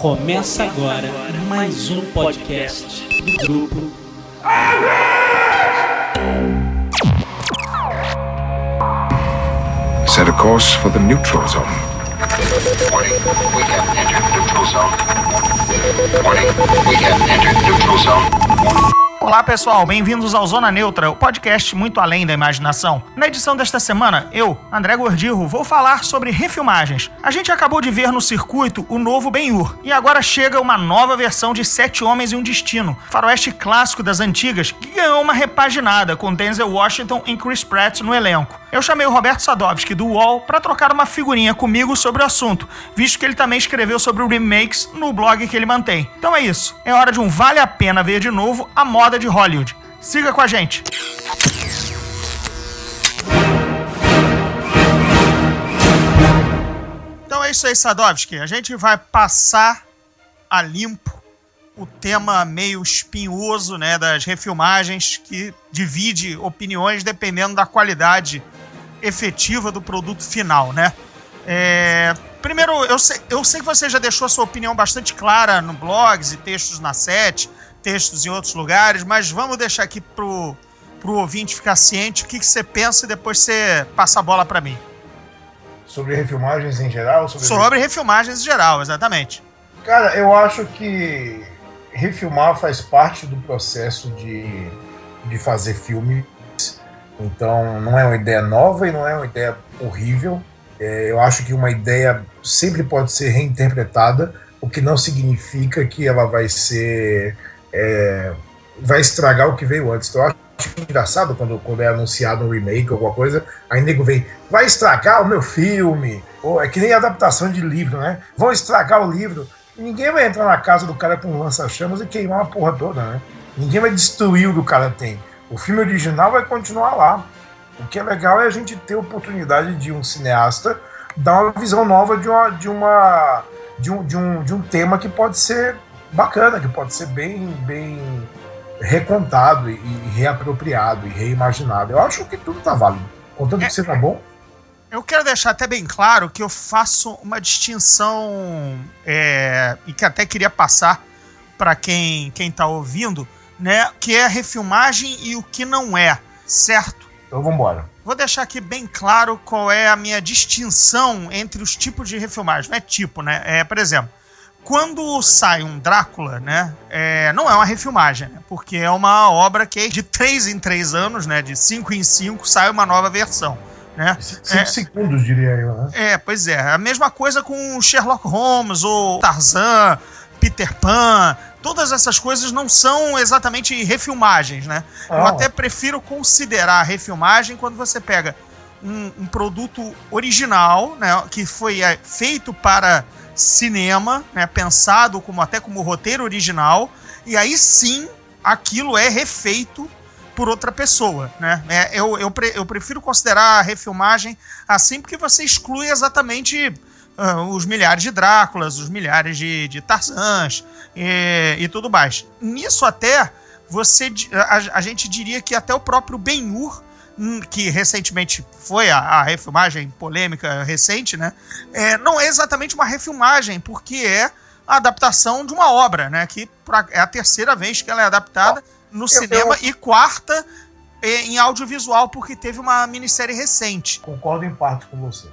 Começa agora mais um podcast do grupo. Set a course for the neutral zone. Warning, we have entered neutral zone. Warning, we have entered neutral zone. Olá pessoal, bem-vindos ao Zona Neutra, o podcast muito além da imaginação. Na edição desta semana, eu, André Gordirro, vou falar sobre refilmagens. A gente acabou de ver no circuito o novo Ben-Hur, e agora chega uma nova versão de Sete Homens e um Destino, faroeste clássico das antigas, que ganhou uma repaginada com Denzel Washington e Chris Pratt no elenco. Eu chamei o Roberto Sadovski do UOL para trocar uma figurinha comigo sobre o assunto, visto que ele também escreveu sobre remakes no blog que ele mantém. Então é isso, é hora de um vale a pena ver de novo a moda de Hollywood. Siga com a gente. Então é isso aí, Sadovski. A gente vai passar a limpo o tema meio espinhoso né, das refilmagens, que divide opiniões dependendo da qualidade efetiva do produto final, né? É, primeiro, eu sei, eu sei que você já deixou sua opinião bastante clara no blogs e textos na set, textos em outros lugares, mas vamos deixar aqui pro, pro ouvinte ficar ciente o que, que você pensa e depois você passa a bola para mim. Sobre refilmagens em geral? Sobre, sobre refilmagens em geral, exatamente. Cara, eu acho que refilmar faz parte do processo de, de fazer filme. Então, não é uma ideia nova e não é uma ideia horrível. É, eu acho que uma ideia sempre pode ser reinterpretada, o que não significa que ela vai ser. É, vai estragar o que veio antes. Então, eu acho engraçado quando, quando é anunciado um remake ou alguma coisa, aí nego vem, vai estragar o meu filme. Ou é que nem adaptação de livro, né? Vão estragar o livro. Ninguém vai entrar na casa do cara com lança-chamas e queimar a porra toda, né? Ninguém vai destruir o que o cara tem. O filme original vai continuar lá. O que é legal é a gente ter a oportunidade de um cineasta dar uma visão nova de uma de uma de um, de um, de um tema que pode ser bacana, que pode ser bem bem recontado e, e reapropriado e reimaginado. Eu acho que tudo tá válido, contanto que seja bom. Eu quero deixar até bem claro que eu faço uma distinção é, e que até queria passar para quem quem está ouvindo, né? Que é a refilmagem e o que não é, certo? Então vamos embora. Vou deixar aqui bem claro qual é a minha distinção entre os tipos de refilmagem. Não é tipo, né? É, por exemplo, quando sai um Drácula, né? É, não é uma refilmagem, né, porque é uma obra que é de três em três anos, né? De cinco em cinco sai uma nova versão. Né? Cinco é, segundos, diria eu. Né? É, pois é. A mesma coisa com Sherlock Holmes ou Tarzan, Peter Pan. Todas essas coisas não são exatamente refilmagens, né? Ah. Eu até prefiro considerar refilmagem quando você pega um, um produto original, né? Que foi é, feito para cinema, né? Pensado como até como roteiro original. E aí sim, aquilo é refeito por outra pessoa, né? É, eu, eu, pre, eu prefiro considerar a refilmagem assim porque você exclui exatamente uh, os milhares de Dráculas, os milhares de, de Tarzans e, e tudo mais. Nisso até, você a, a, gente diria que até o próprio Ben-Hur, que recentemente foi a, a, refilmagem polêmica recente, né? É, não é exatamente uma refilmagem, porque é a adaptação de uma obra, né? Que pra, é a terceira vez que ela é adaptada no cinema eu... e quarta em audiovisual, porque teve uma minissérie recente. Concordo em parte com você.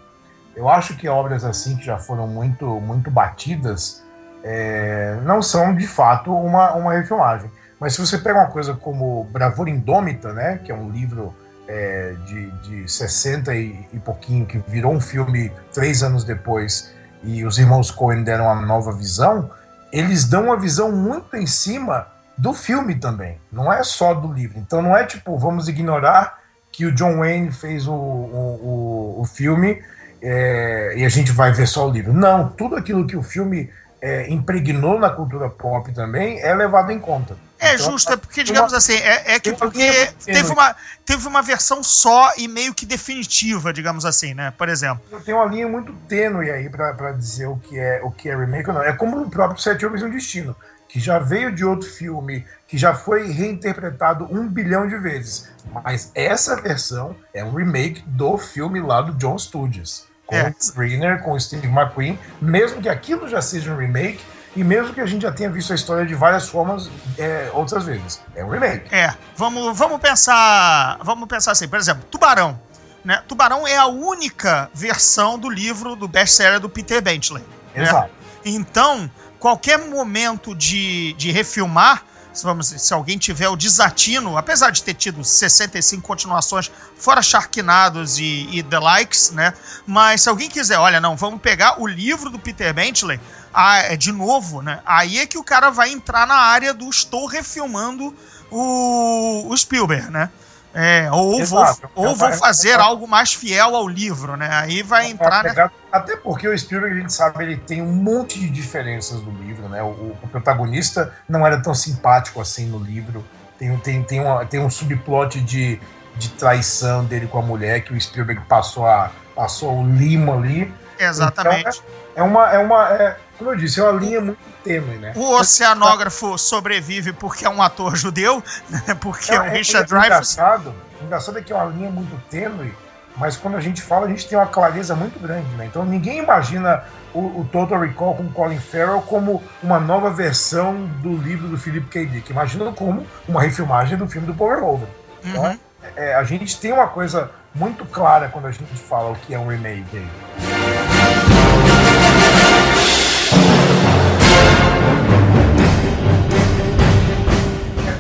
Eu acho que obras assim que já foram muito, muito batidas é, não são de fato uma, uma refilmagem. Mas se você pega uma coisa como Bravura Indômita, né, que é um livro é, de, de 60 e, e pouquinho, que virou um filme três anos depois, e os irmãos Coen deram uma nova visão, eles dão uma visão muito em cima do filme também, não é só do livro. Então não é tipo, vamos ignorar que o John Wayne fez o, o, o, filme é, e a gente vai ver só o livro. Não, tudo aquilo que o filme é, impregnou na cultura pop também é levado em conta. É então, justo, é porque, digamos assim, é, é que porque teve uma, teve uma versão só e meio que definitiva, digamos assim, né? Por exemplo. Tem uma linha muito tênue aí para dizer o que é o que é remake ou não. É como o próprio Sete Homens e um Destino que já veio de outro filme, que já foi reinterpretado um bilhão de vezes. Mas essa versão é um remake do filme lá do John Studios. com É. o Screener, com o Steve McQueen, mesmo que aquilo já seja um remake, e mesmo que a gente já tenha visto a história de várias formas é, outras vezes. É um remake. É, vamos, vamos pensar. Vamos pensar assim, por exemplo, Tubarão. Né? Tubarão é a única versão do livro do best-seller do Peter Bentley. né? Exato. Então, qualquer momento de, de refilmar, vamos, se alguém tiver o desatino, apesar de ter tido 65 continuações, fora Sharknados e, e The Likes, né? Mas se alguém quiser, olha, não, vamos pegar o livro do Peter Bentley ah, é, de novo, né? Aí é que o cara vai entrar na área do estou refilmando o, o Spielberg, né? É, ou vou, Exato. ou É vou fazer é algo mais fiel ao livro, né? Aí vai entrar, né? Pegar- Até porque o Spielberg, a gente sabe, ele tem um monte de diferenças no livro, né? O, o protagonista não era tão simpático assim no livro. Tem, tem, tem, uma, tem um subplot de, de traição dele com a mulher que o Spielberg passou, a, passou o limo ali. Exatamente. É uma. É uma é, como eu disse, é uma linha muito tênue, né? O oceanógrafo sobrevive porque é um ator judeu, né? porque é o Richard é, Dreyfuss. engraçado, o engraçado é que é uma linha muito tênue, mas quando a gente fala, a gente tem uma clareza muito grande, né? Então ninguém imagina o, o Total Recall com Colin Farrell como uma nova versão do livro do Philip K. Dick. Imagina como uma refilmagem do filme do Paul Verhoeven. Então, Uhum. é, a gente tem uma coisa muito clara quando a gente fala o que é um remake aí.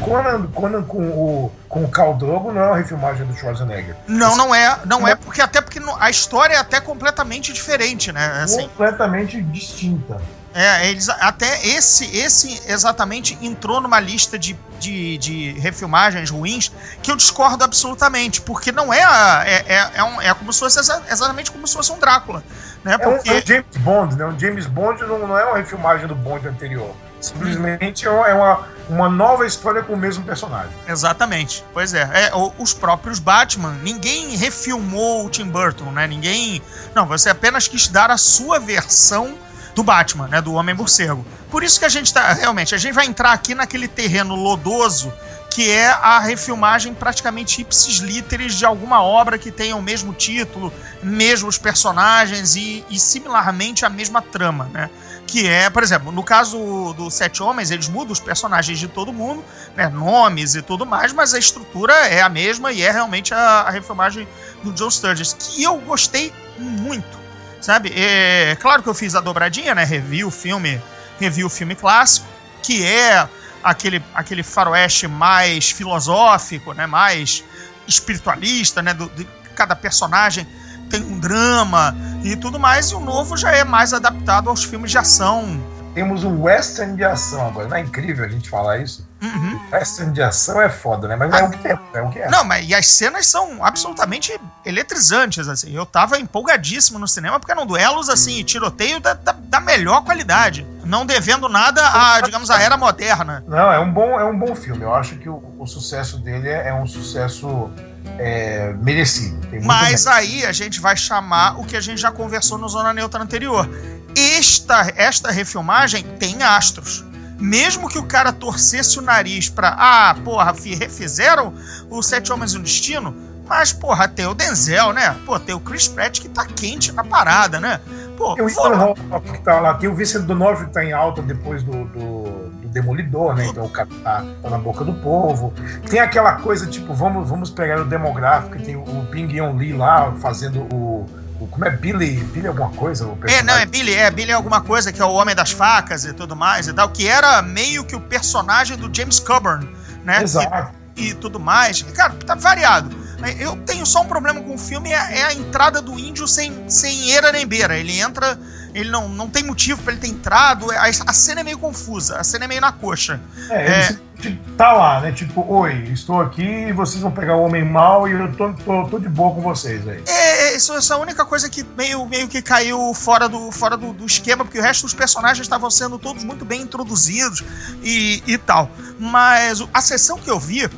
Conan, Conan com o, com o não é uma refilmagem do Schwarzenegger. Não, não é, não é, porque até porque a história é até completamente diferente, né? Assim, Completamente distinta. é, eles até esse esse exatamente entrou numa lista de, de, de refilmagens ruins que eu discordo absolutamente, porque não é a- é, é, é, um- é como se fosse exa- exatamente como se fosse um Drácula, né? É um, Porque é um James Bond, né? Um James Bond não, não é uma refilmagem do Bond anterior. Simplesmente é uma, é uma, uma nova história com o mesmo personagem. Exatamente. Pois é. é os próprios Batman, ninguém refilmou o Tim Burton, né? Ninguém. Não, você apenas quis dar a sua versão do Batman, né? Do Homem Morcego. Por isso que a gente tá. Realmente, a gente vai entrar aqui naquele terreno lodoso que é a refilmagem praticamente ipsis literis de alguma obra que tenha o mesmo título, mesmos personagens e, e similarmente a mesma trama, né? Que é, por exemplo, no caso do Sete Homens, eles mudam os personagens de todo mundo, né, nomes e tudo mais, mas a estrutura é a mesma e é realmente a, a refilmagem do John Sturges, que eu gostei muito, sabe? É, claro que eu fiz a dobradinha, né? Revi o filme, revi o filme clássico, que é aquele, aquele faroeste mais filosófico, né? Mais espiritualista, né? Do, de cada personagem tem um drama e tudo mais, e o novo já é mais adaptado aos filmes de ação. Temos um western de ação agora. Não é incrível a gente falar isso? Uhum. Western de ação é foda, né? Mas é o que é. É o que é. Não, mas e as cenas são absolutamente eletrizantes, assim. Eu tava empolgadíssimo no cinema, porque eram duelos, assim, e tiroteio da, da, da melhor qualidade. Não devendo nada a, digamos, a era moderna. Não, é um bom, é um bom filme. Eu acho que o, o sucesso dele é, é um sucesso é, merecido. Mas aí a gente vai chamar o que a gente já conversou no Zona Neutra anterior. Esta, esta refilmagem tem astros. Mesmo que o cara torcesse o nariz pra. Ah, porra, fi- refizeram o Sete Homens e um Destino. Mas, porra, tem o Denzel, né? Pô, tem o Chris Pratt que tá quente na parada, né? Pô, Tem o Ethan Hawke que tá lá, tem o Vincent D'Onofrio que tá em alta depois do, do Demolidor, né? Então o cara tá, tá na boca do povo. Tem aquela coisa, tipo, vamos, vamos pegar o demográfico, que tem o, o Ping Yon Lee lá fazendo o, o- Como é Billy? Billy alguma coisa? É, não, é Billy, é Billy alguma coisa, que é o Homem das Facas e tudo mais e tal, que era meio que o personagem do James Coburn, né? Exato. E, e tudo mais. Cara, tá variado. Eu tenho só um problema com o filme, é, é a entrada do índio sem, sem eira nem beira. Ele entra, ele não, não tem motivo pra ele ter entrado, a, a cena é meio confusa, a cena é meio na coxa. É, ele É. tá lá, né? Tipo, oi, estou aqui e vocês vão pegar o homem mal e eu tô, tô, tô de boa com vocês aí. É, isso, isso é a única coisa que meio, meio que caiu fora, do, fora do, do esquema, porque o resto dos personagens estavam sendo todos muito bem introduzidos e, e tal. Mas a sessão que eu vi,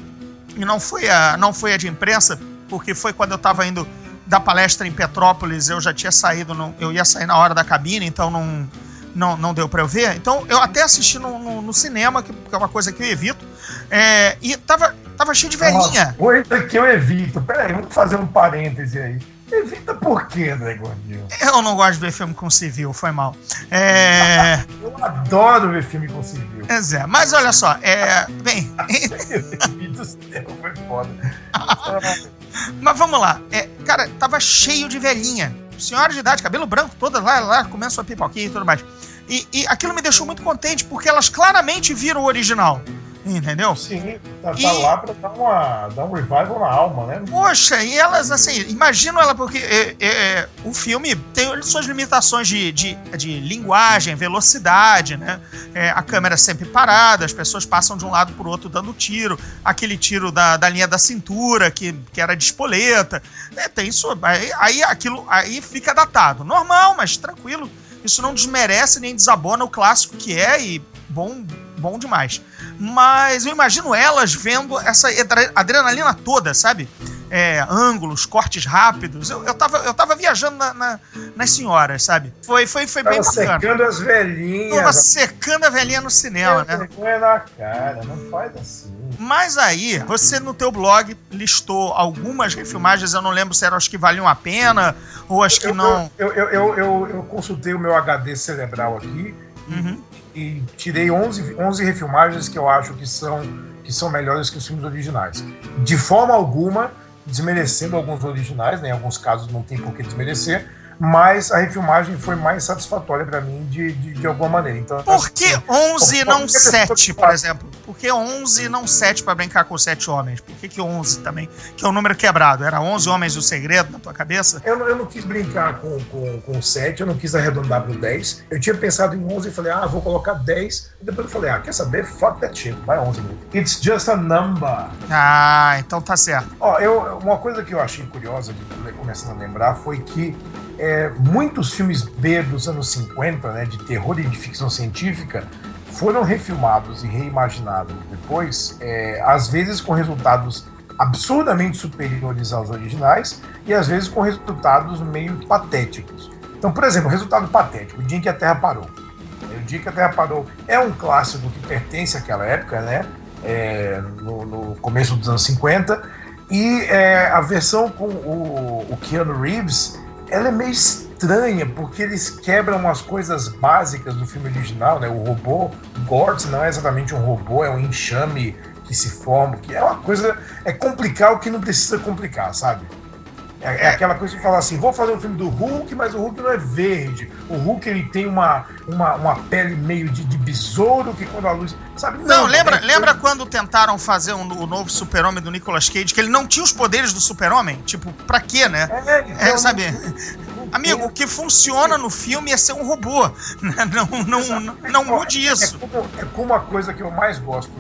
e não foi a, não foi a de imprensa, porque foi quando eu tava indo da palestra em Petrópolis, eu já tinha saído, não- eu ia sair na hora da cabine, então não, não, não deu pra eu ver. Então eu até assisti no, no- no cinema, que, que é uma coisa que eu evito, é, e tava, tava cheio de velhinha. Coisa que eu evito. Peraí, vamos fazer um parêntese aí. Evita por quê, André Gordinho? Eu não gosto de ver filme com civil, foi mal. É. Eu adoro ver filme com civil. Pois é, mas olha só, é. Bem. do céu, foi foda. Mas vamos lá. É, cara, tava cheio de velhinha. Senhora de idade, cabelo branco, todas lá, lá, comendo sua pipoquinha e tudo mais. E, e aquilo me deixou muito contente, porque elas claramente viram o original. Entendeu? Sim, tá, tá E- lá pra dar, uma, dar um revival na alma, né? Poxa, e elas, assim, imagino ela, porque é, é, o filme tem suas limitações de, de, de linguagem, velocidade, né? É, a câmera sempre parada, as pessoas passam de um lado pro outro dando tiro, aquele tiro da, da linha da cintura, que, que era de espoleta. É, tem isso. Aí, aí aquilo aí fica datado. Normal, mas tranquilo. Isso não desmerece nem desabona o clássico que é e bom, bom demais. Mas eu imagino elas vendo essa adre- adrenalina toda, sabe? É, ângulos, cortes rápidos. Eu, eu, tava, eu tava viajando na- na- nas senhoras, sabe? Foi, foi, foi bem Tava bacana. secando as velhinhas. Tava secando a velhinha no cinema, né? Vergonha na cara, não faz assim. Mas aí, você no teu blog listou algumas refilmagens, eu não lembro se eram as que valiam a pena ou as que eu, não. Eu, eu, eu, eu, eu consultei o meu HD cerebral aqui Uhum. E tirei 11, 11 refilmagens que eu acho que são, que são melhores que os filmes originais. De forma alguma, desmerecendo alguns originais, né? em alguns casos não tem por que desmerecer, mas a refilmagem foi mais satisfatória pra mim de, de, de alguma maneira. Então, Por que assim, 11 e não qualquer pessoa 7, que por exemplo? Por que 11 e não 7 pra brincar com 7 homens? Por que, que 11 também? Que é o número quebrado. Era 11 homens e o segredo na tua cabeça? Eu não, eu não quis brincar com, com, com o 7, eu não quis arredondar pro 10. Eu tinha pensado em 11 e falei, ah, vou colocar 10. E depois eu falei, ah, quer saber? Fuck that shit, vai 11 mesmo. It's just a number. Ah, então tá certo. Ó, eu, uma coisa que eu achei curiosa, de, começando a lembrar, foi que é, muitos filmes B dos anos 50, né, de terror e de ficção científica, foram refilmados e reimaginados depois, é, às vezes com resultados absurdamente superiores aos originais e às vezes com resultados meio patéticos. Então, por exemplo, resultado patético, o dia em que a Terra parou. O dia que a Terra parou é um clássico que pertence àquela época, né? É, no, no começo dos anos 50. E é, a versão com o, o Keanu Reeves, ela é meio estranha, porque eles quebram as coisas básicas do filme original, né? O robô, Gort não é exatamente um robô, é um enxame que se forma, que é uma coisa, é complicar o que não precisa complicar, sabe? É, é aquela coisa de falar assim, vou fazer um filme do Hulk, mas o Hulk não é verde. O Hulk ele tem uma, uma, uma pele meio de, de besouro que quando a luz. Sabe? Não, lembra, é- lembra quando tentaram fazer um- o novo super-homem do Nicolas Cage, que ele não tinha os poderes do super-homem? Tipo, pra quê, né? É, É, então, sabe? não Amigo, o que funciona no filme é ser um robô. Não, não, não, não mude isso. É como, é como a coisa que eu mais gosto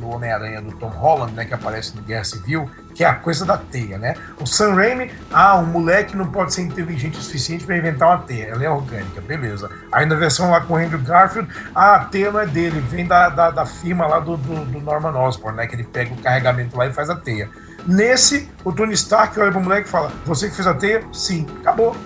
no Homem-Aranha do Tom Holland, né, que aparece no Guerra Civil, que é a coisa da teia, né? O Sam Raimi, ah, um moleque não pode ser inteligente o suficiente para inventar uma teia, ela é orgânica, beleza. Aí na versão lá com o Andrew Garfield, ah, a teia não é dele, vem da, da, da firma lá do, do, do Norman Osborn, né, que ele pega o carregamento lá e faz a teia. Nesse, o Tony Stark olha pro moleque e fala, você que fez a teia? Sim, acabou.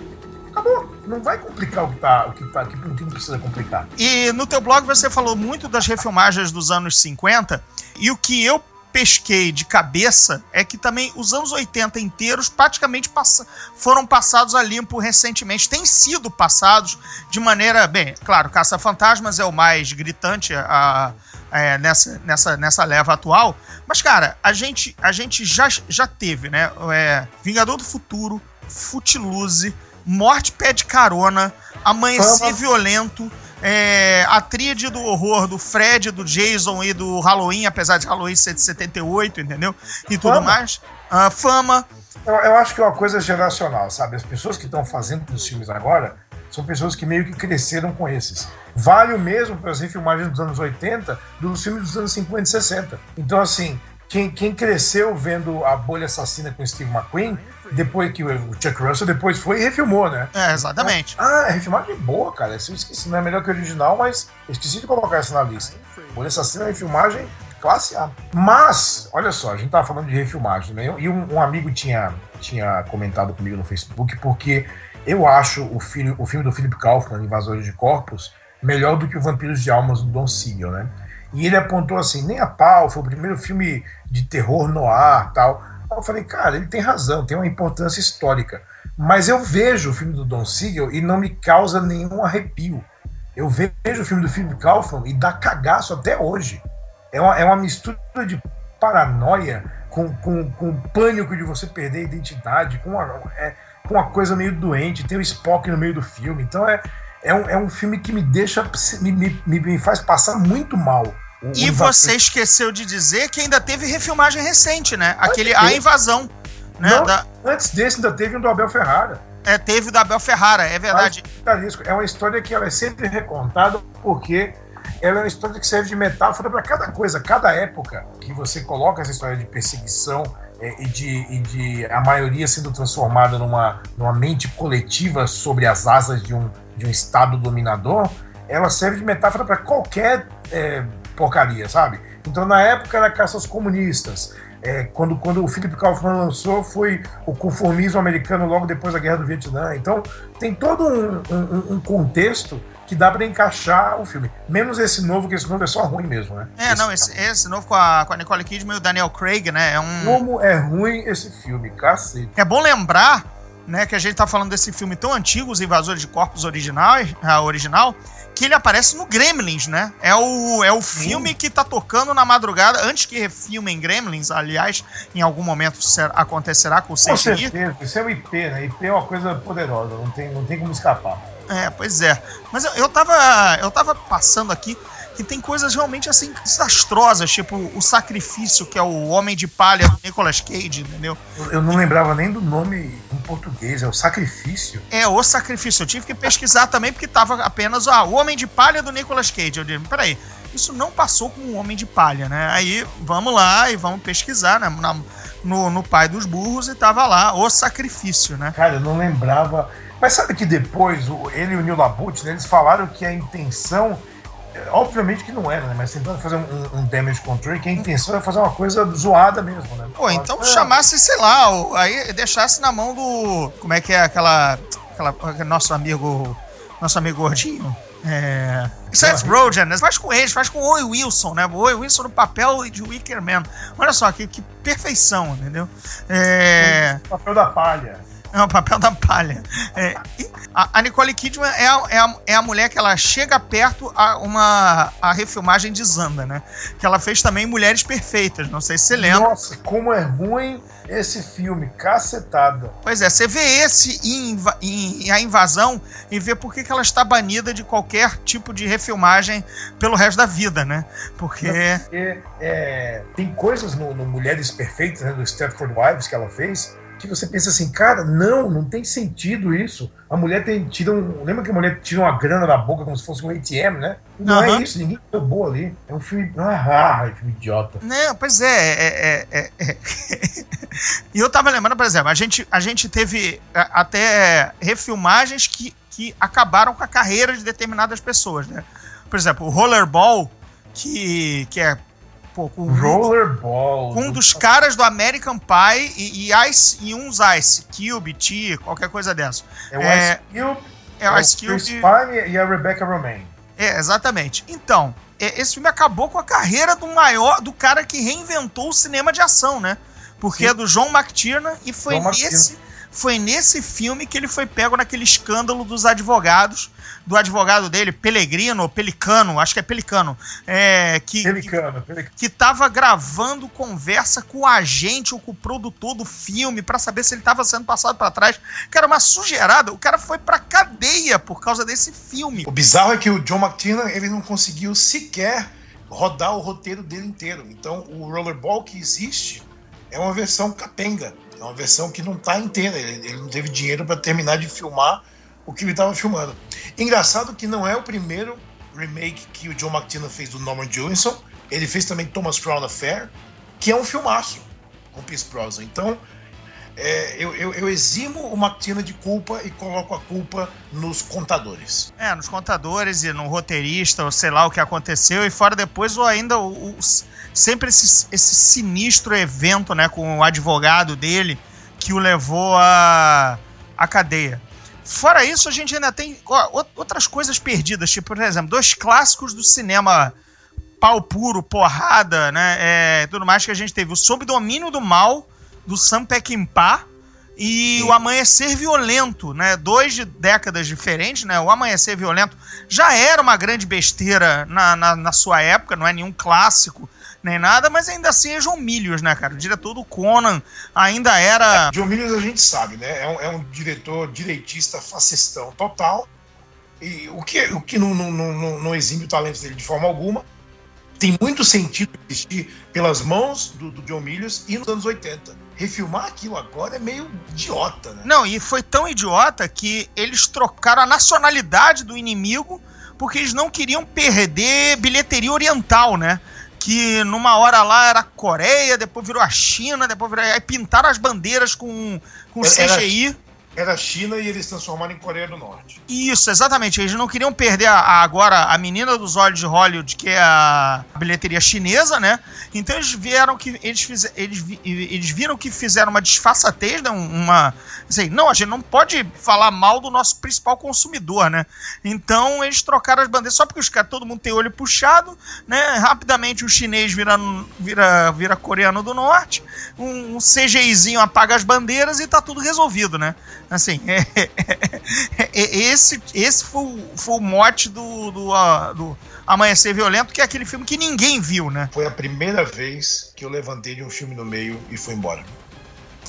Acabou. Não vai complicar o que tá, o que, tá, que não precisa complicar. E no teu blog você falou muito das refilmagens dos anos 50, e o que eu pesquei de cabeça é que também os anos 80 inteiros praticamente passa- foram passados a limpo recentemente, têm sido passados de maneira, bem, claro, Caça-Fantasmas é o mais gritante a- é, nessa, nessa, nessa leva atual, mas cara, a gente, a gente já, já teve, né, é, Vingador do Futuro, Footloose, Morte Pede Carona, Amanhecer Fama. Violento, é, a tríade do horror do Fred, do Jason e do Halloween, apesar de Halloween ser de 78, entendeu? E tudo Fama. mais. Ah, fama. Eu, eu acho que é uma coisa geracional, sabe? As pessoas que estão fazendo os filmes agora são pessoas que meio que cresceram com esses. Vale o mesmo para as refilmagens dos anos 80 dos filmes dos anos 50 e 60. Então, assim, quem, quem cresceu vendo A Bolha Assassina com Steve McQueen, depois que o Chuck Russell depois foi e refilmou, né? É, exatamente. Ah, a refilmagem é boa, cara. Essa Eu esqueci, não é melhor que o original, mas eu esqueci de colocar essa na lista. Bolha Assassina é refilmagem classe A. Mas, olha só, a gente tava falando de refilmagem, né? E um, um amigo tinha, tinha comentado comigo no Facebook, porque eu acho o, filho, o filme do Philip Kaufman, Invasores de Corpos, melhor do que o Vampiros de Almas do Don Siegel, né? E ele apontou assim, nem a pau, foi o primeiro filme de terror no ar tal. Eu falei, cara, ele tem razão, tem uma importância histórica. Mas eu vejo o filme do Don Siegel e não me causa nenhum arrepio. Eu vejo o filme do Philip Kaufman e dá cagaço até hoje. É uma, é uma mistura de paranoia com, com, com pânico de você perder a identidade, com uma, é, com uma coisa meio doente. Tem o Spock no meio do filme. Então é, é, um, é um filme que me deixa, me, me, me faz passar muito mal. O, e o você esqueceu de dizer que ainda teve refilmagem recente, né? Aquele A Invasão. Né? Não, da... Antes desse ainda teve um do Abel Ferrara. É, teve o da Abel Ferrara, é verdade. Mas, é uma história que ela é sempre recontada porque ela é uma história que serve de metáfora para cada coisa, cada época que você coloca essa história de perseguição é, e, de, e de a maioria sendo transformada numa, numa mente coletiva sobre as asas de um, de um Estado dominador, ela serve de metáfora para qualquer é, porcaria, sabe? Então, na época era caça aos comunistas. É, quando, quando o Philip Kaufman lançou, foi o conformismo americano logo depois da Guerra do Vietnã. Então, tem todo um, um, um contexto que dá para encaixar o filme. Menos esse novo, que esse novo é só ruim mesmo, né? É, esse não, esse, esse, novo com a, com a Nicole Kidman e o Daniel Craig, né? É um... Como é ruim esse filme, cacete. É bom lembrar, né, que a gente tá falando desse filme tão antigo, Os Invasores de Corpos original, a original, que ele aparece no Gremlins, né? É o, é o filme que tá tocando na madrugada, antes que refilmem Gremlins, aliás, em algum momento acontecerá com o Com certeza, isso é o IP, né? IP é uma coisa poderosa, não tem, não tem como escapar. É, pois é. Mas eu, eu, tava, eu tava passando aqui que tem coisas realmente assim desastrosas, tipo o sacrifício, que é o Homem de Palha do Nicolas Cage, entendeu? Eu não lembrava nem do nome em português, é o sacrifício. É, o sacrifício. Eu tive que pesquisar também, porque tava apenas ah, o Homem de Palha do Nicolas Cage. Eu disse, peraí, isso não passou com o Homem de Palha, né? Aí vamos lá e vamos pesquisar, né? Na, no, no Pai dos Burros e tava lá o sacrifício, né? Cara, eu não lembrava. Mas sabe que depois ele e o Neil Labute, né, eles falaram que a intenção Obviamente que não era, né? Mas tentando fazer um, um, damage control, que a intenção é fazer uma coisa zoada mesmo, né? Pô, então é. chamasse, sei lá, aí deixasse na mão do. Como é que é aquela. aquela nosso amigo. Nosso amigo gordinho. É. Seth Rogen, né? faz com eles, faz com o Owen Wilson, né? O Owen Wilson no papel de Wicker Man. Olha só, que, que perfeição, entendeu? É... O papel da palha. É o papel da palha. É, a, Nicole Kidman é a, é, a, é a mulher que ela chega perto a uma a refilmagem de Zanda, né? Que ela fez também Mulheres Perfeitas, não sei se você lembra. Nossa, como é ruim esse filme, cacetada. Pois é, você vê esse em, em, A Invasão e vê por que, que ela está banida de qualquer tipo de refilmagem pelo resto da vida, né? Porque. porque é, tem coisas no, no Mulheres Perfeitas, né, do Stepford Wives que ela fez, que você pensa assim, cara, não, não tem sentido isso. A mulher tem tira um, lembra que a mulher tira uma grana da boca como se fosse um ATM, né? Não uhum. é isso, ninguém roubou ali. É um filme, ah, é filme idiota. Não, pois é, é, é, é. e eu tava lembrando, por exemplo, a gente, a gente teve até refilmagens que, que acabaram com a carreira de determinadas pessoas, né? Por exemplo, o Rollerball, que, que é Pô, com Rollerball. Um dos caras do American Pie e, e, Ice, e uns Ice, Cube, T, qualquer coisa dessa. É o é, Ice Cube, é, o Ice Cube. Chris Pine e a Rebecca Romaine. É, exatamente. Então, é, esse filme acabou com a carreira do maior, do cara que reinventou o cinema de ação, né? Porque Sim. é do John McTiernan e foi John nesse, foi nesse filme que ele foi pego naquele escândalo dos advogados do advogado dele, Pelegrino, Pelicano, acho que é Pelicano, é, que, Pelicano, que, que tava gravando conversa com o agente ou com o produtor do filme para saber se ele tava sendo passado para trás. Cara, uma sujeirada. O cara foi pra cadeia por causa desse filme. O bizarro é que o John McTiernan, ele não conseguiu sequer rodar o roteiro dele inteiro. Então, o Rollerball que existe é uma versão capenga. É uma versão que não tá inteira. Ele, ele não teve dinheiro para terminar de filmar o que ele estava filmando. Engraçado que não é o primeiro remake que o John McTiernan fez do Norman Jewison. Ele fez também Thomas Crown Affair, que é um filmaço com Pierce Brosnan. Então, é, eu, eu, eu, eximo o McTiernan de culpa e coloco a culpa nos contadores. É, nos contadores e no roteirista, ou sei lá o que aconteceu, e fora depois ou ainda o, o, sempre esse, esse sinistro evento né, com o advogado dele que o levou à, à cadeia. Fora isso, a gente ainda tem ó, outras coisas perdidas, tipo, por exemplo, dois clássicos do cinema pau puro, porrada, né? É, tudo mais que a gente teve. O Sob Domínio do Mal, do Sam Peckinpah e o Amanhecer Violento, né? Dois de décadas diferentes, né? O Amanhecer Violento já era uma grande besteira na, na, na sua época, não é nenhum clássico nem nada, mas ainda assim é João Milius, né, cara? O diretor do Conan ainda era. João Milius a gente sabe, né? É um, é um diretor direitista fascistão total. E o que, o que não, não, não, não exime o talento dele de forma alguma. Tem muito sentido existir pelas mãos do, do John Milius e nos anos 80 refilmar aquilo agora é meio idiota, né? Não, e foi tão idiota que eles trocaram a nacionalidade do inimigo porque eles não queriam perder bilheteria oriental, né? Que numa hora lá era a Coreia, depois virou a China, depois virou. Aí pintaram as bandeiras com, com Era- CGI. Era China e eles transformaram em Coreia do Norte. Isso, exatamente. Eles não queriam perder a- a- agora a menina dos olhos de Hollywood, que é a bilheteria chinesa, né? Então eles vieram que eles, fize- eles, eles viram que fizeram uma disfarçatez, né? Um- Uma assim, não, a gente não pode falar mal do nosso principal consumidor, né? Então eles trocaram as bandeiras só porque os caras todo mundo tem olho puxado, né? Rapidamente o chinês vira vira vira coreano do norte, um, um CGIzinho apaga as bandeiras e tá tudo resolvido, né? Assim, é, é- esse, esse foi, o- foi o mote do, do, do Amanhecer Violento, que é aquele filme que ninguém viu, né? Foi a primeira vez que eu levantei de um filme no meio e fui embora.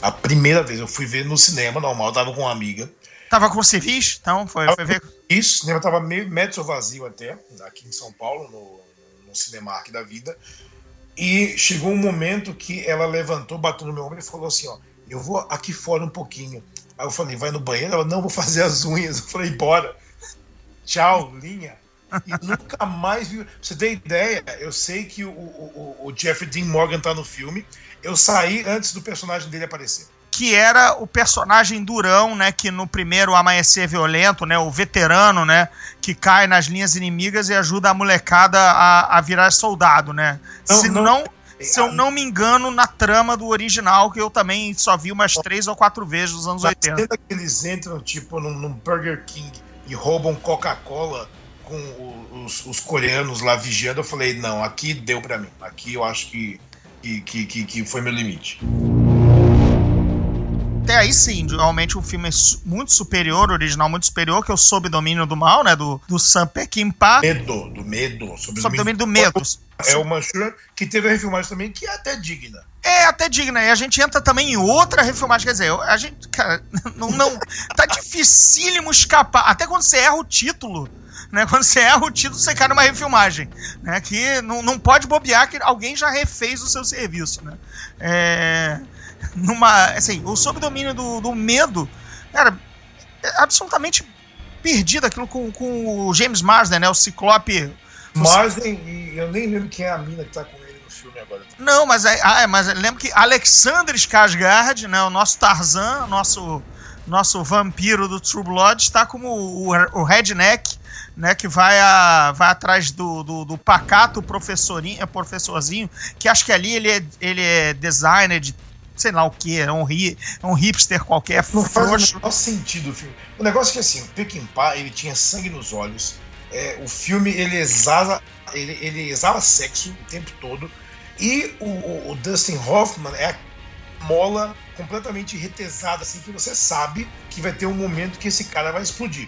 A primeira vez. Eu fui ver no cinema, normal, tava com uma amiga. Tava com civis, então foi, foi ver. Isso, o cinema tava meio metro vazio até, aqui em São Paulo, no, no Cinemark da vida. E chegou um momento que ela levantou, bateu no meu ombro e falou assim: Ó, eu vou aqui fora um pouquinho. Aí eu falei: Vai no banheiro? Ela, não, vou fazer as unhas. Eu falei: Bora. Tchau, linha. E nunca mais vi. Pra você ter ideia, eu sei que o, o, o- Jeffrey Dean Morgan tá no filme. Eu saí antes do personagem dele aparecer. Que era o personagem durão, né? Que no primeiro Amanhecer Violento, né? O veterano, né? Que cai nas linhas inimigas e ajuda a molecada a, a virar soldado, né? Não, Se não- não, se eu não me engano, na trama do original, que eu também só vi umas três ou quatro vezes nos anos Na 80. cena que eles entram, tipo, num, num Burger King e roubam Coca-Cola com os, os coreanos lá vigiando, eu falei, não, aqui deu pra mim. Aqui eu acho que, que, que, que foi meu limite. Até aí sim, realmente o filme é muito superior, o original muito superior, que eu Sob Domínio do Mal, né? Do, do Sam Peckinpah. Medo, do medo. Sobre Sob Domínio do Medo. É uma que teve a refilmagem também, que é até digna. É até digna. E a gente entra também em outra refilmagem. Quer dizer, a gente. Cara, não. não tá dificílimo escapar. Até quando você erra o título. Né, quando você erra o título, você cai numa refilmagem. Né, que não, não pode bobear que alguém já refez o seu serviço. Né? É, numa. Assim, o sob domínio do, do medo. Cara, é absolutamente perdido aquilo com, com o James Marsden, né? O Ciclope. Mas e eu nem lembro quem é a mina que tá com ele no filme agora. Não, mas, é, ah, é, mas lembra que Alexander Skarsgård, né, o nosso Tarzan, nosso, nosso vampiro do True Blood, está como o, o redneck, né, que vai, a, vai atrás do, do, do pacato professorinho, professorzinho, que acho que ali ele é, ele é designer de sei lá o que, é um, ri, é um hipster qualquer, Não faz frouxo. o menor sentido o filme. O negócio é que assim, o Peckinpah, ele tinha sangue nos olhos. É, o filme, ele exala, ele, ele exala sexo o tempo todo. E o, o- o Dustin Hoffman é a mola completamente retesada, assim, que você sabe que vai ter um momento que esse cara vai explodir.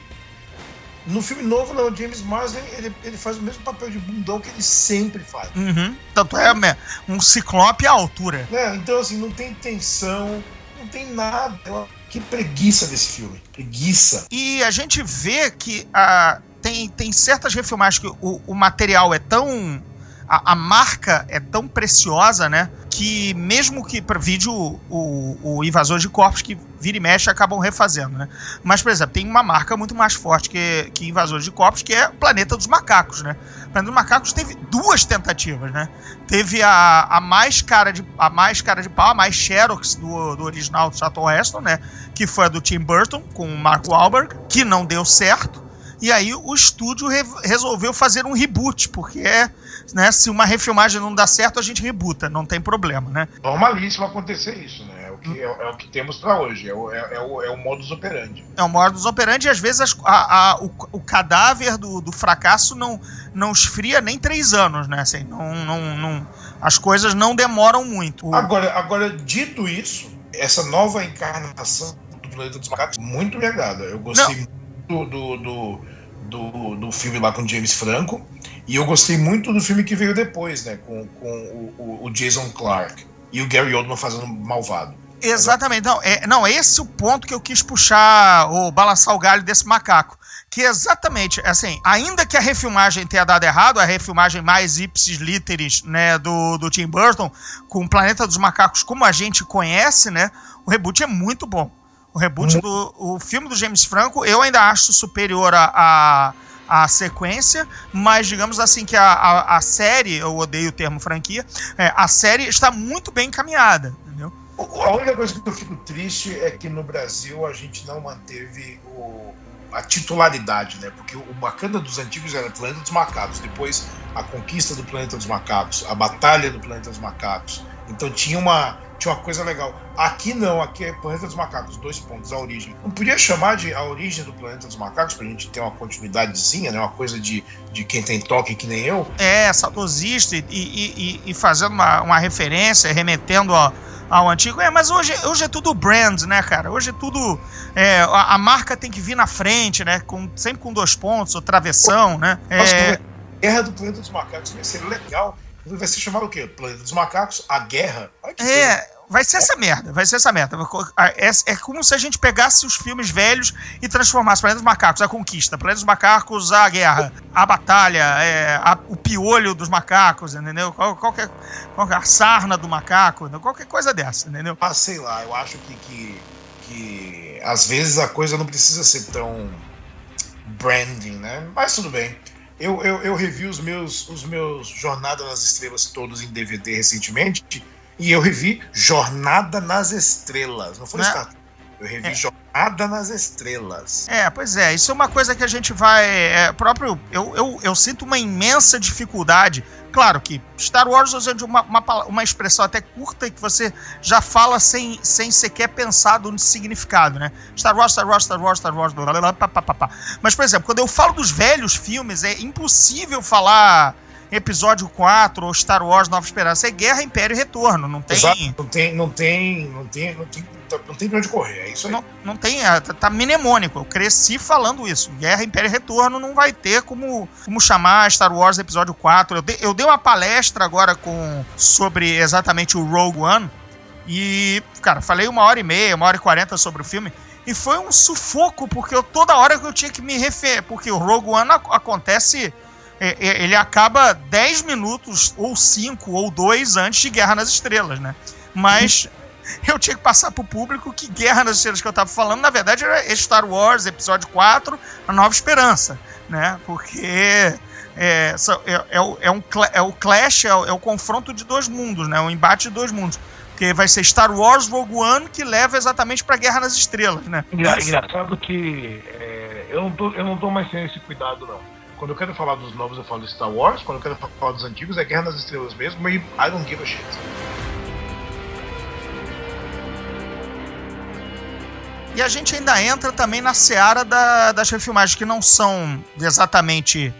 No filme novo, não, o James Marsden, ele, ele faz o mesmo papel de bundão que ele sempre faz. Uhum. Tanto é né, um ciclope à altura. né? Então, assim, não tem tensão, não tem nada. Que preguiça desse filme. Preguiça. E a gente vê que ah, tem, tem certas refilmagens que o, o material é tão. A, a marca é tão preciosa, né? Que mesmo que para vídeo o, o invasor de corpos que vira e mexe acabam refazendo, né? Mas, por exemplo, tem uma marca muito mais forte que, que invasor de corpos, que é o Planeta dos Macacos, né? O Planeta dos Macacos teve duas tentativas, né? Teve a, a mais cara de a mais cara de pau, a mais Xerox do, do original do Charlton Heston, né? Que foi a do Tim Burton com o Mark Wahlberg, que não deu certo. E aí o estúdio re- resolveu fazer um reboot, porque é, né, se uma refilmagem não dá certo, a gente rebuta, não tem problema, né? Normalíssimo acontecer isso, né? É o que, é, é o que temos pra hoje. É o, é, é o, é o modus operandi. É o modus operandi e às vezes as- a- a- o, o cadáver do, do fracasso não, não esfria nem três anos, né? Assim, não, não, não- as coisas não demoram muito. Agora, agora, dito isso, essa nova encarnação do Planeta dos Macacos muito me agrada. Eu gostei muito do, do, do, do, filme lá com James Franco e eu gostei muito do filme que veio depois, né? Com, com o, o Jason Clark e o Gary Oldman fazendo malvado. Exatamente. Não, é, não, esse é o ponto que eu quis puxar ou balançar o galho desse macaco que exatamente, assim, ainda que a refilmagem tenha dado errado, a refilmagem mais ipsis literis, né, do, do Tim Burton, com o Planeta dos Macacos como a gente conhece, né, o reboot é muito bom. O reboot uhum. do o filme do James Franco, eu ainda acho superior a, a a sequência, mas digamos assim que a, a, a, série, eu odeio o termo franquia, é, a série está muito bem encaminhada, entendeu? A única coisa que eu fico triste é que no Brasil a gente não manteve o, a titularidade, né? Porque o bacana dos antigos era o Planeta dos Macacos, depois a conquista do Planeta dos Macacos, a batalha do Planeta dos Macacos. Então tinha uma, tinha uma coisa legal. Aqui não, aqui é Planeta dos Macacos, dois pontos, a origem. Não podia chamar de a origem do Planeta dos Macacos pra gente ter uma continuidadezinha, né? Uma coisa de, de quem tem toque que nem eu. É, saudosista e, e, e, e fazendo uma, uma referência, remetendo a ao antigo. É, mas hoje, hoje é tudo brand, né, cara? Hoje é tudo. É, a, a, marca tem que vir na frente, né? Com, sempre com dois pontos, ou travessão, né? É... Guerra do Planeta dos Macacos vai ser legal. Vai ser chamado o quê? Planeta dos Macacos? A Guerra? é, coisa vai ser essa merda, vai ser essa merda. É, é, como se a gente pegasse os filmes velhos e transformasse Planeta dos Macacos, a conquista, Planeta dos Macacos, a guerra, a batalha, é, a, o piolho dos macacos, entendeu? Qualquer, qualquer a sarna do macaco, qualquer coisa dessa, entendeu? Ah, sei lá, eu acho que, que, que às vezes a coisa não precisa ser tão branding, né? Mas tudo bem. Eu, eu, eu revi os meus, os meus Jornada nas Estrelas todos em DVD recentemente e eu revi Jornada nas Estrelas. Não foi né? Star Eu revi é. Jornada nas Estrelas. É, pois é. Isso é uma coisa que a gente vai. É, próprio. Eu, eu, eu sinto uma imensa dificuldade. Claro que Star Wars usa uma, uma, uma expressão até curta que você já fala sem, sem sequer pensar no significado, né? Star Wars, Star Wars, Star Wars, Star Wars, blá, blá, blá, pá, pá, pá. Mas, por exemplo, quando eu falo dos velhos filmes, é impossível falar episódio 4 ou Star Wars Nova Esperança. É Guerra, Império e Retorno. Não tem. Exato. Não tem, não tem, não tem, não tem, não tem pra onde correr. É isso aí. Não, não tem. É, tá, tá mnemônico. Eu cresci falando isso. Guerra, Império e Retorno não vai ter como, como chamar Star Wars Episódio 4. Eu, de, eu dei uma palestra agora com sobre exatamente o Rogue One. E, cara, falei uma hora e meia, uma hora e quarenta sobre o filme. E foi um sufoco, porque eu, toda hora que eu tinha que me referir. Porque o Rogue One acontece ele acaba 10 minutos, ou 5, ou 2 antes de Guerra nas Estrelas, né? Mas eu tinha que passar pro público que Guerra nas Estrelas que eu tava falando, na verdade, era Star Wars, episódio 4, A Nova Esperança, né? Porque é, é, é, é, um, é o clash, é o, é o confronto de dois mundos, né? O embate de dois mundos. Porque vai ser Star Wars Rogue One que leva exatamente pra Guerra nas Estrelas, né? Engraçado que é, eu, não tô, eu não tô mais tendo esse cuidado, não quando eu quero falar dos novos, eu falo Star Wars. Quando eu quero falar dos antigos, é Guerra nas Estrelas mesmo. E I don't give a shit. E a gente ainda entra também na seara da, das refilmagens que não são exatamente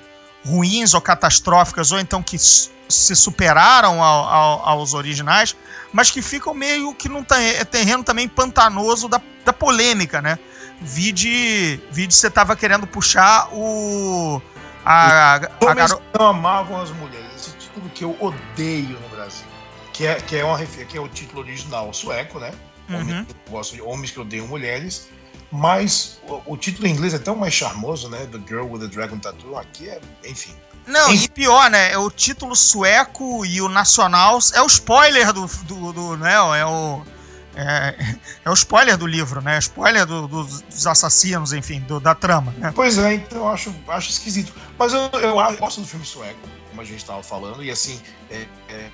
ruins ou catastróficas, ou então que se superaram ao, ao, aos originais, mas que ficam meio que num terreno também pantanoso da, da polêmica, né? Vide, vide você estava querendo puxar o a, a, garo... não amavam as mulheres. Esse título que eu odeio no Brasil. Que é, que é, uma, que é o título original sueco, né? Uhum. Homens, que gosto de homens que odeiam mulheres. Mas o, o, título em inglês é tão mais charmoso, né? The Girl with the Dragon Tattoo. Aqui é, enfim. Não, enfim. e pior, né? É o título sueco e o nacional. É o spoiler do. do, do né? É o é, é o spoiler do livro, né? Spoiler do, do, dos assassinos, enfim, do, da trama. Né? Pois é, então eu acho, acho esquisito. Mas eu, eu gosto do filme sueco, como a gente estava falando, e assim, é, é,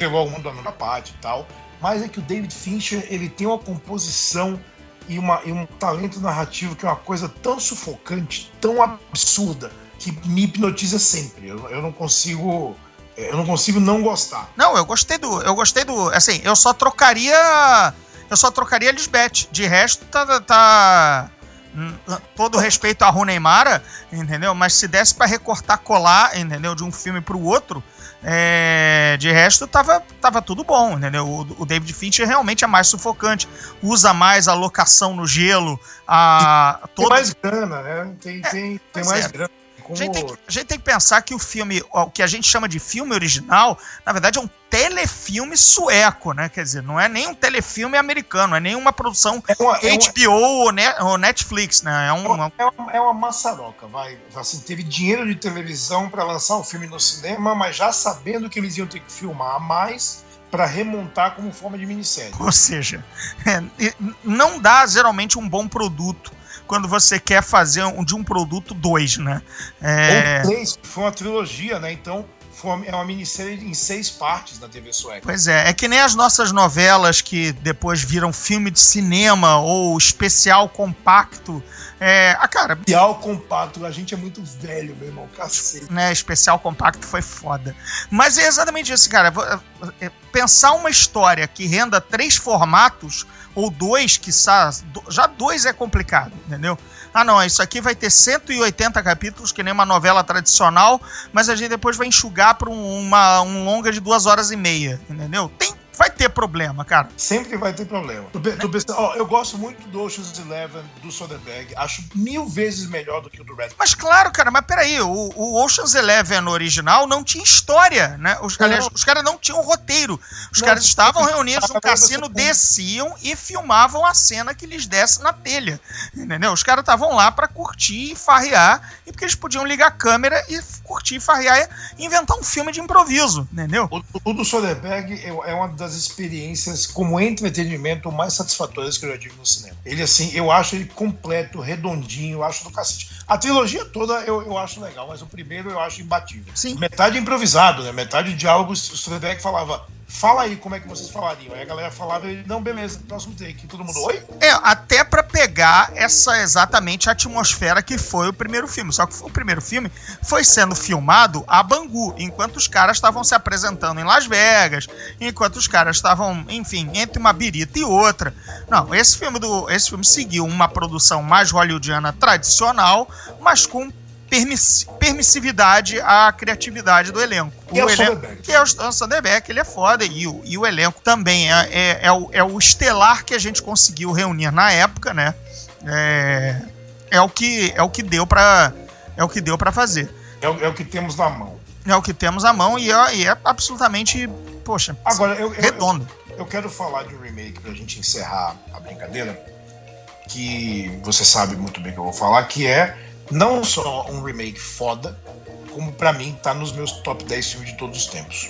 é, o mundo da parte e tal. Mas é que o David Fincher, ele tem uma composição e, uma, e um talento narrativo que é uma coisa tão sufocante, tão absurda, que me hipnotiza sempre. Eu, eu não consigo eu não consigo não gostar. Não, eu gostei do. Eu gostei do. Assim, eu só trocaria eu só trocaria Lisbeth. De resto, tá, tá, Hum, Todo respeito a Runeimara, entendeu? Mas se desse pra recortar, colar, entendeu? De um filme pro outro, é, de resto tava, tava tudo bom, entendeu? O, o David Fincher realmente é mais sufocante, usa mais a locação no gelo, a Tem todo mais grana, né? Tem, tem, tem pois mais é. grana. A gente, tem que, a gente tem que pensar que o filme, o que a gente chama de filme original, na verdade é um telefilme sueco, né? Quer dizer, não é nem um telefilme americano, é nem uma produção É uma, é, uma, HBO ou, Ne- ou Netflix, né? É um, é um- é, uma, é uma maçaroca, vai. Assim, teve dinheiro de televisão para lançar o filme no cinema, mas já sabendo que eles iam ter que filmar a mais para remontar como forma de minissérie. ou seja, é, não dá geralmente um bom produto quando você quer fazer um, de um produto dois, né? É, Ou três, foi uma trilogia, né? Então é uma minissérie em seis partes na TV sueca. Pois é, é que nem as nossas novelas que depois viram filme de cinema ou especial compacto. É, ah, cara, Especial compacto, a gente é muito velho, meu irmão, cacete. né, especial compacto foi foda. Mas é exatamente isso, cara. Vo- é, Pensar uma história que renda três formatos, ou dois, que já dois é complicado, entendeu? Ah, não, isso aqui vai ter 180 capítulos, que nem uma novela tradicional, mas a gente depois vai enxugar para um, uma, um longa de duas horas e meia, entendeu? Tem, vai ter problema, cara. Sempre vai ter problema. Tu, tu pensa- ó, eu gosto muito do Ocean's Eleven, do Soderbergh. Acho mil vezes melhor do que o do Red. Mas claro, cara, mas peraí, o, o Ocean's Eleven original não tinha história, né? Os, aliás, os caras não tinham roteiro. Os Não, caras estavam reunidos no cassino, desciam e filmavam a cena que lhes desse na telha. Entendeu? Os caras estavam lá pra curtir e farrear, e porque eles podiam ligar a câmera e curtir e farrear e inventar um filme de improviso, entendeu? O, o do Soderbergh é é uma das experiências como entretenimento mais satisfatórias que eu já tive no cinema. Ele, assim, eu acho ele completo, redondinho, eu acho do cacete. A trilogia toda eu, eu acho legal, mas o primeiro eu acho imbatível. Sim. Metade improvisado, né? Metade diálogos. O Soderbergh falava, fala aí como é que vocês falariam. Aí a galera falava, não, beleza, próximo take. Todo mundo, oi? É, até pra pegar essa exatamente a atmosfera que foi o primeiro filme. Só que o primeiro filme foi sendo filmado a Bangu, enquanto os caras estavam se apresentando em Las Vegas, enquanto os caras estavam, enfim, entre uma birita e outra. Não, esse filme do esse filme seguiu uma produção mais hollywoodiana tradicional, mas com permissi- permissividade à criatividade do elenco. E é o elenco que é o Stan Soderbergh, ele é foda, e o, e o elenco também é, é, é o, é o estelar que a gente conseguiu reunir na época, né? É, é o que é o que deu para é o que deu para fazer. É o, é o que temos na mão. É o que temos à mão e é, e é absolutamente, poxa, Agora, eu, eu, redondo. eu quero falar de um remake pra gente encerrar a brincadeira, que você sabe muito bem que eu vou falar, que é não só um remake foda, como pra mim tá nos meus top 10 filmes de todos os tempos.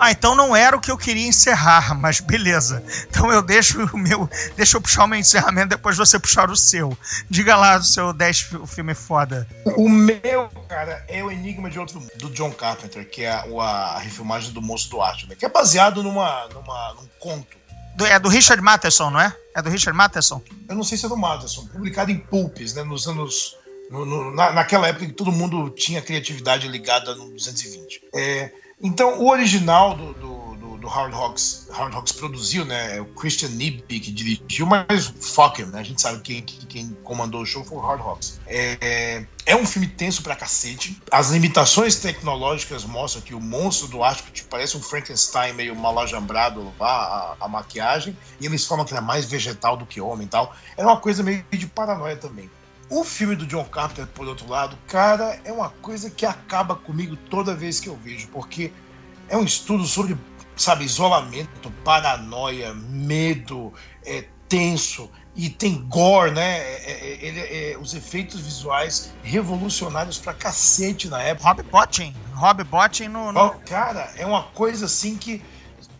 Ah, então não era o que eu queria encerrar, mas beleza. Então eu deixo o meu, deixa eu puxar o meu encerramento depois você puxar o seu. Diga lá o seu 10 fi- filme foda. O meu, cara, é o Enigma de Outro Mundo, do John Carpenter, que é a, a refilmagem do Monstro do Arte, né? que é baseado numa, numa, num conto. Do- é do Richard Matheson, não é? É do Richard Matheson? Eu não sei se é do Matheson, publicado em pulpes, né? Nos anos. No- no- na, naquela época que todo mundo tinha criatividade ligada no 220. É, então, o original do, do, do, do Howard Hawks, Howard Hawks produziu, né? É o Christian Nibby que dirigiu, mas fuck him, né? A gente sabe que quem, quem comandou o show foi o Howard Hawks. É, é um filme tenso pra cacete. As limitações tecnológicas mostram que o monstro do Ártico tipo, parece um Frankenstein meio malajambrado a, a, a maquiagem. E eles falam que ele é mais vegetal do que homem e tal. Era uma coisa meio de paranoia também. O filme do John Carpenter, por outro lado, cara, é uma coisa que acaba comigo toda vez que eu vejo, porque é um estudo sobre, sabe, isolamento, paranoia, medo, é tenso e tem gore, né? É- é- ele- é- os efeitos visuais revolucionários pra cacete na época. Rob Bottin. Rob Bottin no, no- cara, é uma coisa assim que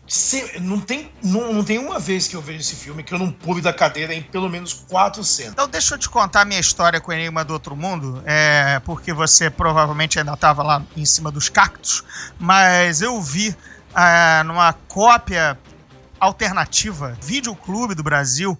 se- não, tem, não, não tem uma vez que eu vejo esse filme que eu não pule da cadeira em pelo menos quatro cenas. Então deixa eu te contar a minha história com o Enigma do Outro Mundo, é, porque você provavelmente ainda estava lá em cima dos cactos, mas eu vi ah, numa cópia alternativa, Videoclube do Brasil,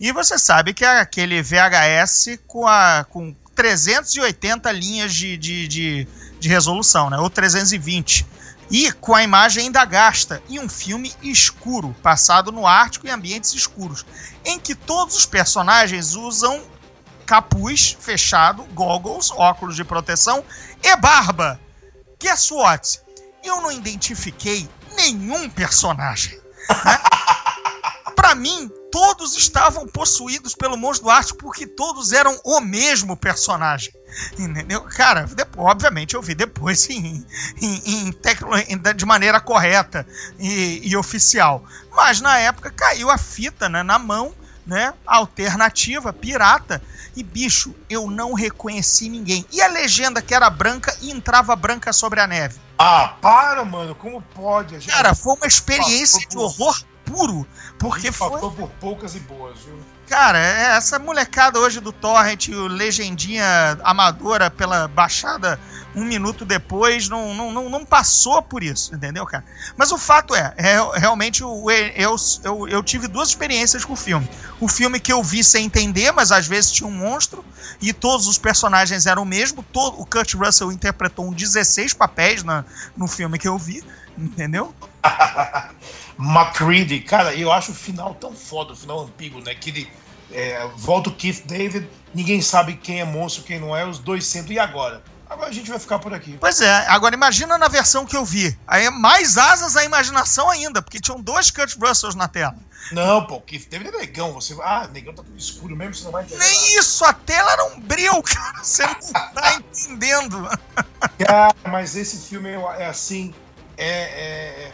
e você sabe que é aquele VHS com, a, com 380 linhas de, de, de, de resolução, né? ou 320. E com a imagem ainda gasta, e um filme escuro, passado no Ártico em ambientes escuros, em que todos os personagens usam capuz fechado, goggles, óculos de proteção e barba. Guess what? Eu não identifiquei nenhum personagem. Né? Para mim, todos estavam possuídos pelo monstro do Ártico porque todos eram o mesmo personagem. Entendeu? Cara, depois, obviamente eu vi depois em, em, em de maneira correta e, e, oficial. Mas na época caiu a fita né, na mão, né? Alternativa, pirata. E bicho, eu não reconheci ninguém. E a legenda que era branca e entrava branca sobre a neve. Ah, para, mano, como pode? Gente... Cara, foi uma experiência de horror puro. Porque foi. por poucas e boas, viu? Cara, é, essa molecada hoje do Torrent, o legendinha amadora pela baixada um minuto depois, não, não, não, não, passou por isso, entendeu, cara? Mas o fato é, é realmente eu, eu, eu, eu, tive duas experiências com o filme. O filme que eu vi sem entender, mas às vezes tinha um monstro, e todos os personagens eram o mesmo. Todo, o Kurt Russell interpretou um 16 papéis na, no filme que eu vi, entendeu? McCready, cara, eu acho o final tão foda, o final ambíguo, né? Que ele é, volta o Keith David, ninguém sabe quem é monstro, quem não é, os dois sendo, e agora? Agora a gente vai ficar por aqui. Pois é, agora imagina na versão que eu vi. Aí é mais asas à imaginação ainda, porque tinham dois Kurt Russells na tela. Não, pô, Keith David é negão. Você... Ah, negão tá tudo escuro mesmo, você não vai entender. Nem isso, a tela era um bril, cara. Você não tá entendendo. Cara, mas esse filme é assim. É, é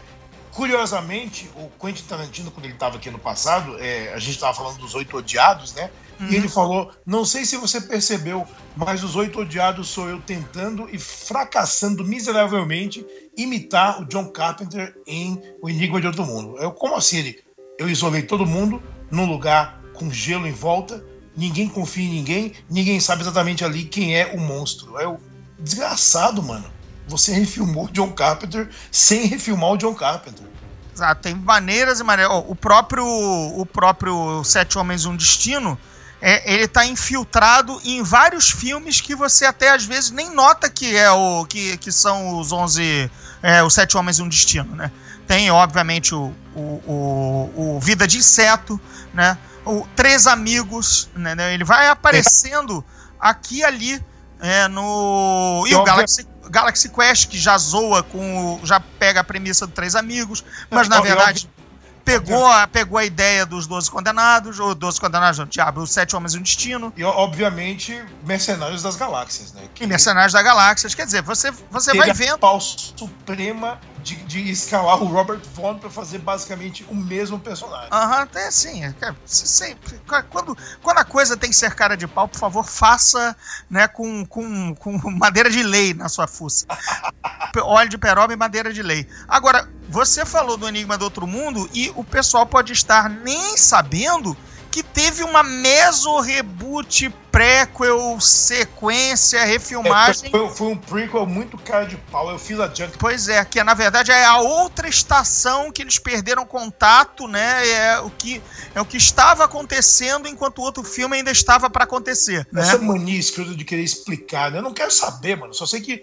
Curiosamente, o Quentin Tarantino, quando ele estava aqui no passado, é, a gente estava falando dos Oito Odiados, né? Uhum. E ele falou: Não sei se você percebeu, mas os Oito Odiados sou eu tentando e fracassando miseravelmente imitar o John Carpenter em O Enigma de Outro Mundo. Eu, como assim? Ele, eu isolei todo mundo num lugar com gelo em volta, ninguém confia em ninguém, ninguém sabe exatamente ali quem é o monstro. É o desgraçado, mano você refilmou John Carpenter sem refilmar o John Carpenter. Exato, tem maneiras e maneiras. o próprio o próprio Sete Homens um Destino, é, ele está infiltrado em vários filmes que você até às vezes nem nota que é o que, que são os 11 é, os Sete Homens e um Destino, né? Tem obviamente o, o, o, o Vida de Inseto, né? O Três Amigos, né? Ele vai aparecendo aqui e ali é, no e o Galaxy Galaxy Quest, que já zoa com. O, já pega a premissa do Três Amigos, mas na verdade pegou a, pegou a ideia dos Doze Condenados, ou Doze Condenados, não, Diabo, os Sete Homens e um Destino. E, obviamente, Mercenários das Galáxias, né? Que... E Mercenários das Galáxias, quer dizer, você, você vai vendo... a pau suprema de, de escalar o Robert Vaughn para fazer basicamente o mesmo personagem. Aham, uhum, é assim, é, sempre, quando, quando a coisa tem que ser cara de pau, por favor, faça né, com, com, com madeira de lei na sua fuça. Óleo de peroba e madeira de lei. Agora, você falou do Enigma do Outro Mundo e o pessoal pode estar nem sabendo que teve uma meso-reboot, prequel, sequência, refilmagem. É, foi, foi, um prequel muito cara de pau, eu fiz a junk. Pois é, que na verdade é a outra estação que eles perderam contato, né? É o que, é o que estava acontecendo enquanto o outro filme ainda estava para acontecer. Né? Essa mania escrota de querer explicar, né? Eu não quero saber, mano. Só sei que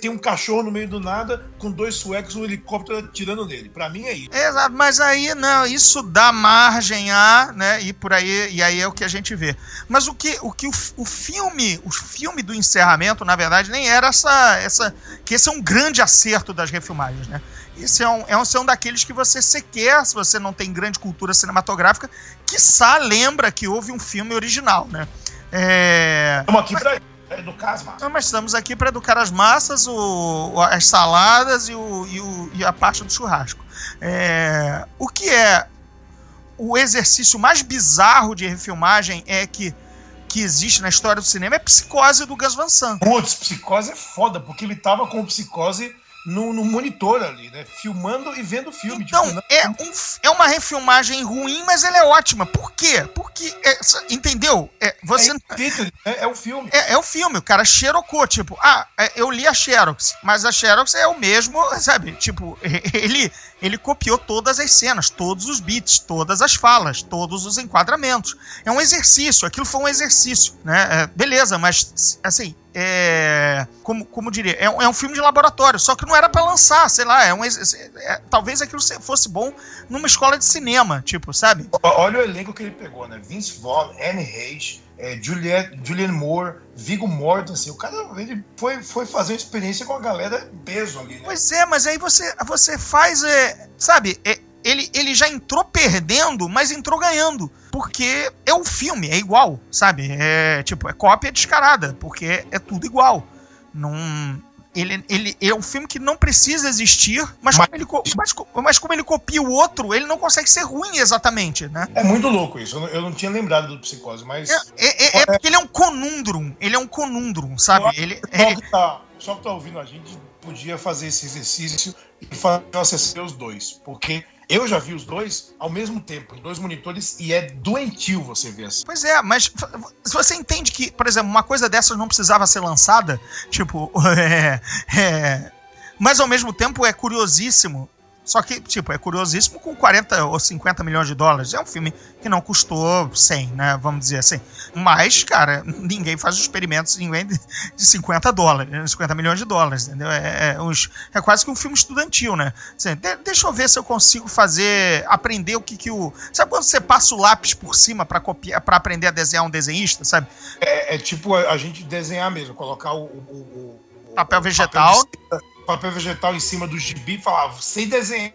tem um cachorro no meio do nada com dois suecos um helicóptero atirando nele. Para mim é isso. Exato, mas aí, não, isso dá margem a, né? E por aí, e aí é o que a gente vê. Mas o que o, que o, o filme, o filme do encerramento, na verdade, nem era essa, essa. Que esse é um grande acerto das refilmagens, né? Esse é um, é um, é um daqueles que você sequer, se você não tem grande cultura cinematográfica, quiçá lembra que houve um filme original, né? É... Estamos aqui para educar as massas. mas estamos aqui para educar as massas, o, as saladas e, o, e, o, e a parte do churrasco. É... O que é o exercício mais bizarro de refilmagem é que que existe na história do cinema é Psicose do Gus Van Sant. Putz, Psicose é foda, porque ele tava com Psicose no, no, monitor ali, né? Filmando e vendo o filme. Então, tipo, é, um, é uma refilmagem ruim, mas ela é ótima. Por quê? Porque, é, entendeu? É, você... é, é, o filme. É, é, o filme, o cara xerocou, tipo, ah, é, eu li a Xerox, mas a Xerox é o mesmo, sabe? Tipo, ele, ele copiou todas as cenas, todos os beats, todas as falas, todos os enquadramentos. É um exercício, aquilo foi um exercício, né? É, beleza, mas, assim, é, como, como diria, é um, é um, filme de laboratório, só que não era para lançar, sei lá, é um, é, talvez aquilo fosse bom numa escola de cinema, tipo, sabe? Olha o elenco que ele pegou, né? Vince Vaughn, Anne Hayes, é, Juliette, Julianne Moore, Viggo Mortensen. O cara ele foi, foi fazer uma experiência com a galera peso ali, né? Pois é, mas aí você, você faz, é, sabe, é, ele, ele já entrou perdendo, mas entrou ganhando. Porque é um filme, é igual, sabe? É tipo, é cópia descarada, porque é tudo igual. Não, ele, ele é um filme que não precisa existir, mas, mas, como ele, mas, mas, como ele copia o outro, ele não consegue ser ruim exatamente, né? É muito louco isso. Eu não, eu não tinha lembrado do Psicose, mas. É, é, é, é, porque ele é um conundrum. Ele é um conundrum, sabe? Ele, só, que tá, só que tá ouvindo a gente podia fazer esse exercício e fazer eu os dois. Porque eu já vi os dois ao mesmo tempo, em dois monitores, e é doentio você ver assim. Pois é, mas você entende que, por exemplo, uma coisa dessas não precisava ser lançada, tipo, é, é, mas ao mesmo tempo é curiosíssimo só que, tipo, é curiosíssimo com 40 ou 50 milhões de dólares. É um filme que não custou 100, né? Vamos dizer assim. Mas, cara, ninguém faz experimentos ninguém de 50 dólares, 50 milhões de dólares, entendeu? É, é, uns, é quase que um filme estudantil, né? Assim, de, deixa eu ver se eu consigo fazer, aprender o que que o... Sabe quando você passa o lápis por cima para copiar, para aprender a desenhar um desenhista, sabe? É, é tipo a, a, gente desenhar mesmo, colocar o... o, o papel vegetal... Papel papel vegetal em cima do gibi e falava, sem desenhar,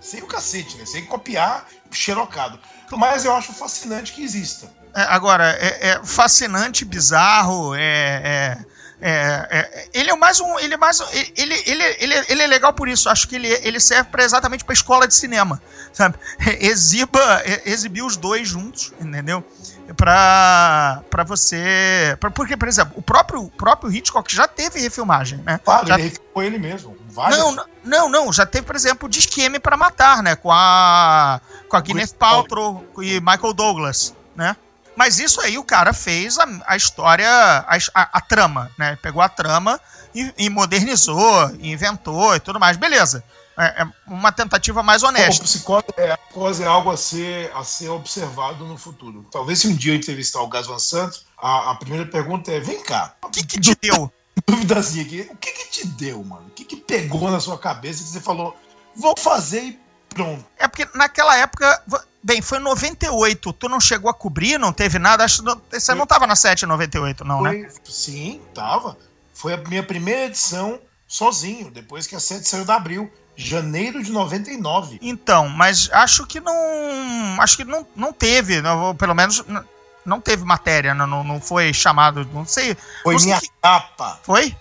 sem o cacete, né? Sem copiar, xerocado. Mas eu acho fascinante que exista. É, agora, é, é, fascinante, bizarro, é, é, é, ele é mais um. Ele é mais ele, ele, ele, ele é legal por isso. Acho que ele, ele serve para exatamente para escola de cinema. Sabe? Exiba, exibir os dois juntos, entendeu? para para você. Pra, porque, por exemplo, o próprio, próprio Hitchcock já teve refilmagem, né? Claro, já... ele refilmou ele mesmo. Não, não, não, já teve, por exemplo, de esquema para matar, né? Com a. Com a Gwyneth Paltrow e Michael Douglas, né? Mas isso aí o cara fez a, a história, a, a, a, trama, né? Pegou a trama e, e modernizou, e inventou e tudo mais. Beleza. É, é uma tentativa mais honesta. O psicose é, é algo a ser, a ser observado no futuro. Talvez se um dia eu entrevistar o Gas Van Santos, a, a primeira pergunta é: vem cá. O que, que te deu? Duvidazinha aqui. O que, que te deu, mano? O que, que pegou na sua cabeça que você falou, vou fazer e pronto? É porque naquela época. Bem, foi em 98. Tu não chegou a cobrir, não teve nada. Acho que você não tava na 7 em 98, não, né? foi, né? Sim, tava. Foi a minha primeira edição sozinho, depois que a 7 saiu da Abril janeiro de 99. Então, mas acho que não. Acho que não, não teve, não, pelo menos não teve matéria, não, não foi chamado, não sei. Foi não sei minha que... capa. Foi?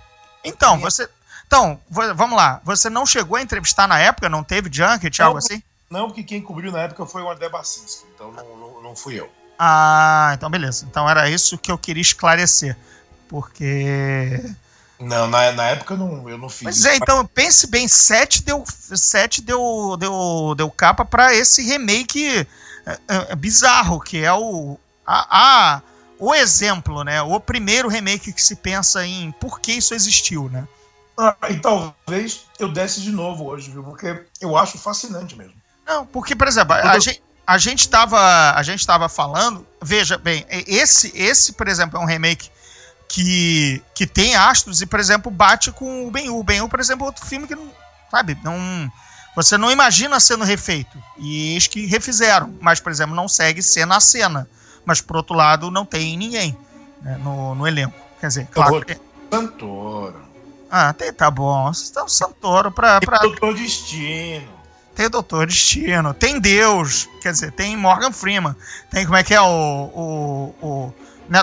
Então, minha... você. Então, vamos lá. Você não chegou a entrevistar na época? Não teve junket, não, algo assim? Não, porque quem cobriu na época foi o André Bacinski, então não, não, não fui eu. Ah, então beleza. Então era isso que eu queria esclarecer. Porque não, na, na época eu não, eu não fiz. Pois é, então pense bem, 7 deu, 7 deu, deu, deu capa para esse remake é, é, é, bizarro, que é o. A, a, o exemplo, né? O primeiro remake que se pensa em por que isso existiu, né? Ah, e talvez eu desse de novo hoje, viu? Porque eu acho fascinante mesmo. Não, porque, por exemplo, a, gente, a gente estava a gente tava falando, veja bem, esse esse, por exemplo, é um remake que, que tem astros e, por exemplo, bate com o Ben-Hur. O Ben-Hur, por exemplo, é outro filme que não, sabe, não você não imagina sendo refeito. E eis que refizeram, mas, por exemplo, não segue cena a cena. Mas, por outro lado, não tem ninguém né, no, no elenco. Quer dizer, claro que... Ah, tem, tá bom. Tem o Santoro pra... pra... Tem Doutor Destino. Tem Doutor Destino. Tem Deus. Quer dizer, tem Morgan Freeman. Tem como é que é o... o, o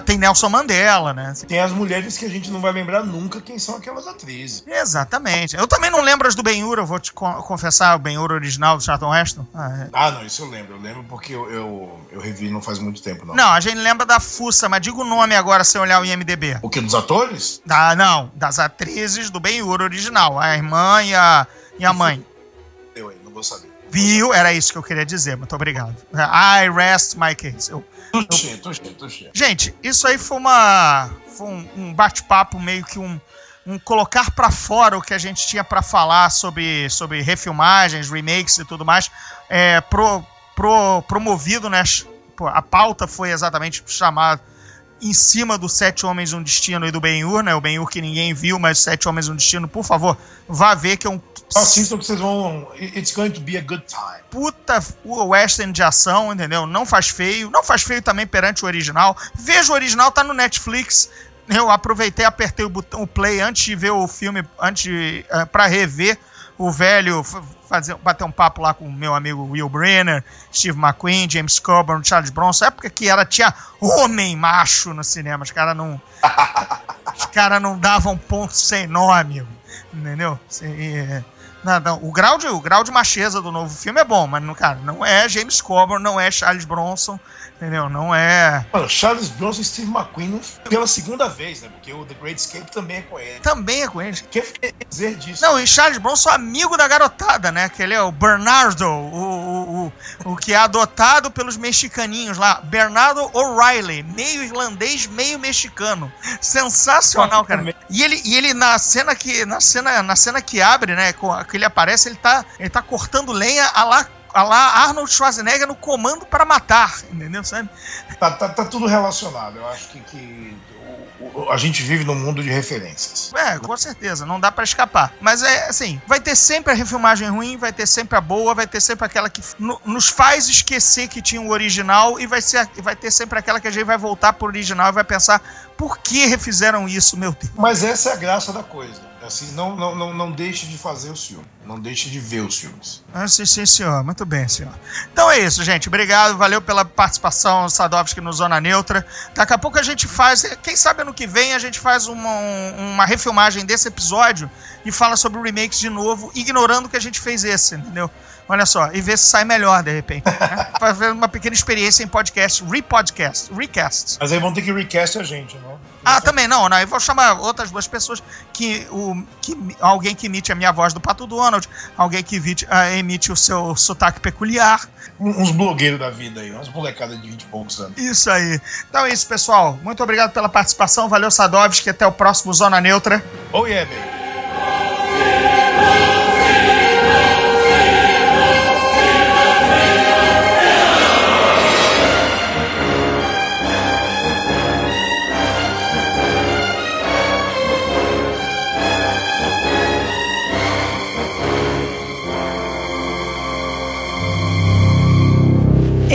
tem Nelson Mandela, né? Tem as mulheres que a gente não vai lembrar nunca quem são aquelas atrizes. Exatamente. Eu também não lembro as do Ben-Hur, eu vou te confessar, o Ben-Hur original do Charlton Heston. Ah, é. ah, não, isso eu lembro. Eu lembro porque eu, eu, eu, revi não faz muito tempo, não. Não, a gente lembra da Fuça, mas diga o nome agora sem olhar o IMDB. O que, dos atores? Da, não, das atrizes do Ben-Hur original. A irmã e a, e a mãe. Eu aí, não vou saber. Viu? Era isso que eu queria dizer. Muito obrigado. I rest my case. Eu, tuxê, tuxê, tuxê. Gente, isso aí foi uma. Foi um, um bate-papo meio que um, um colocar para fora o que a gente tinha para falar sobre, sobre refilmagens, remakes e tudo mais, é, pro, pro, promovido, né? A pauta foi exatamente chamada em cima do Sete Homens um Destino e do Ben-Hur, né? O Ben-Hur que ninguém viu, mas Sete Homens um Destino, por favor, vá ver que é um Assistam que vocês vão. It's going to be a good time. Puta o western de ação, entendeu? Não faz feio. Não faz feio também perante o original. Veja o original, tá no Netflix. Eu aproveitei, apertei o botão play antes de ver o filme, antes de, uh, pra rever o velho, fazer, bater um papo lá com o meu amigo Will Brenner, Steve McQueen, James Coburn, Charles Bronson, época que era, tinha homem macho no cinema, os caras não. os caras não davam ponto sem amigo. Entendeu? E, não, não, o, grau de, o grau de macheza do novo filme é bom, mas, cara, não é James Coburn, não é Charles Bronson, entendeu? Não é. Mano, Charles Bronson e Steve McQueen pela segunda vez, né? Porque o The Great Escape também é com ele. Também é com ele. Quer dizer disso? Não, e Charles Bronson amigo da garotada, né? Que ele é o Bernardo, o, o, o, o que é adotado pelos mexicaninhos lá. Bernardo O'Reilly, meio irlandês, meio mexicano. Sensacional, cara. E ele, e ele na cena que na cena, na cena que abre, né, que ele aparece, ele tá, ele tá cortando lenha a lá a lá Arnold Schwarzenegger no comando para matar, entendeu? Sabe? Tá, tá, tá tudo relacionado. Eu acho que, que a gente vive num mundo de referências. É, com certeza, não dá para escapar. Mas é assim, vai ter sempre a refilmagem ruim, vai ter sempre a boa, vai ter sempre aquela que nos faz esquecer que tinha o original e vai, ser, vai ter sempre aquela que a gente vai voltar pro original e vai pensar por que refizeram isso, meu Deus. Mas essa é a graça da coisa. Assim, não, não, não, não deixe de fazer os filmes. Não deixe de ver os filmes. Ah, sim, sim, senhor. Muito bem, senhor. Então é isso, gente. Obrigado. Valeu pela participação, Sadovski, no Zona Neutra. Daqui a pouco a gente faz. Quem sabe ano que vem a gente faz uma, uma refilmagem desse episódio e fala sobre remakes de novo, ignorando que a gente fez esse, entendeu? Olha só, e ver se sai melhor de repente. Né? Fazer uma pequena experiência em podcast, repodcast, recast. Mas aí vão ter que recast a gente, não? Ah, também não, não. Eu vou chamar outras duas pessoas que o que alguém que emite a minha voz do Pato Donald, alguém que emite, uh, emite o seu sotaque peculiar. Uns blogueiros da vida aí, umas molecadas de 20 e poucos anos. Isso aí. Então é isso, pessoal. Muito obrigado pela participação. Valeu, Sadovski. Até o próximo Zona Neutra. Oh yeah, baby.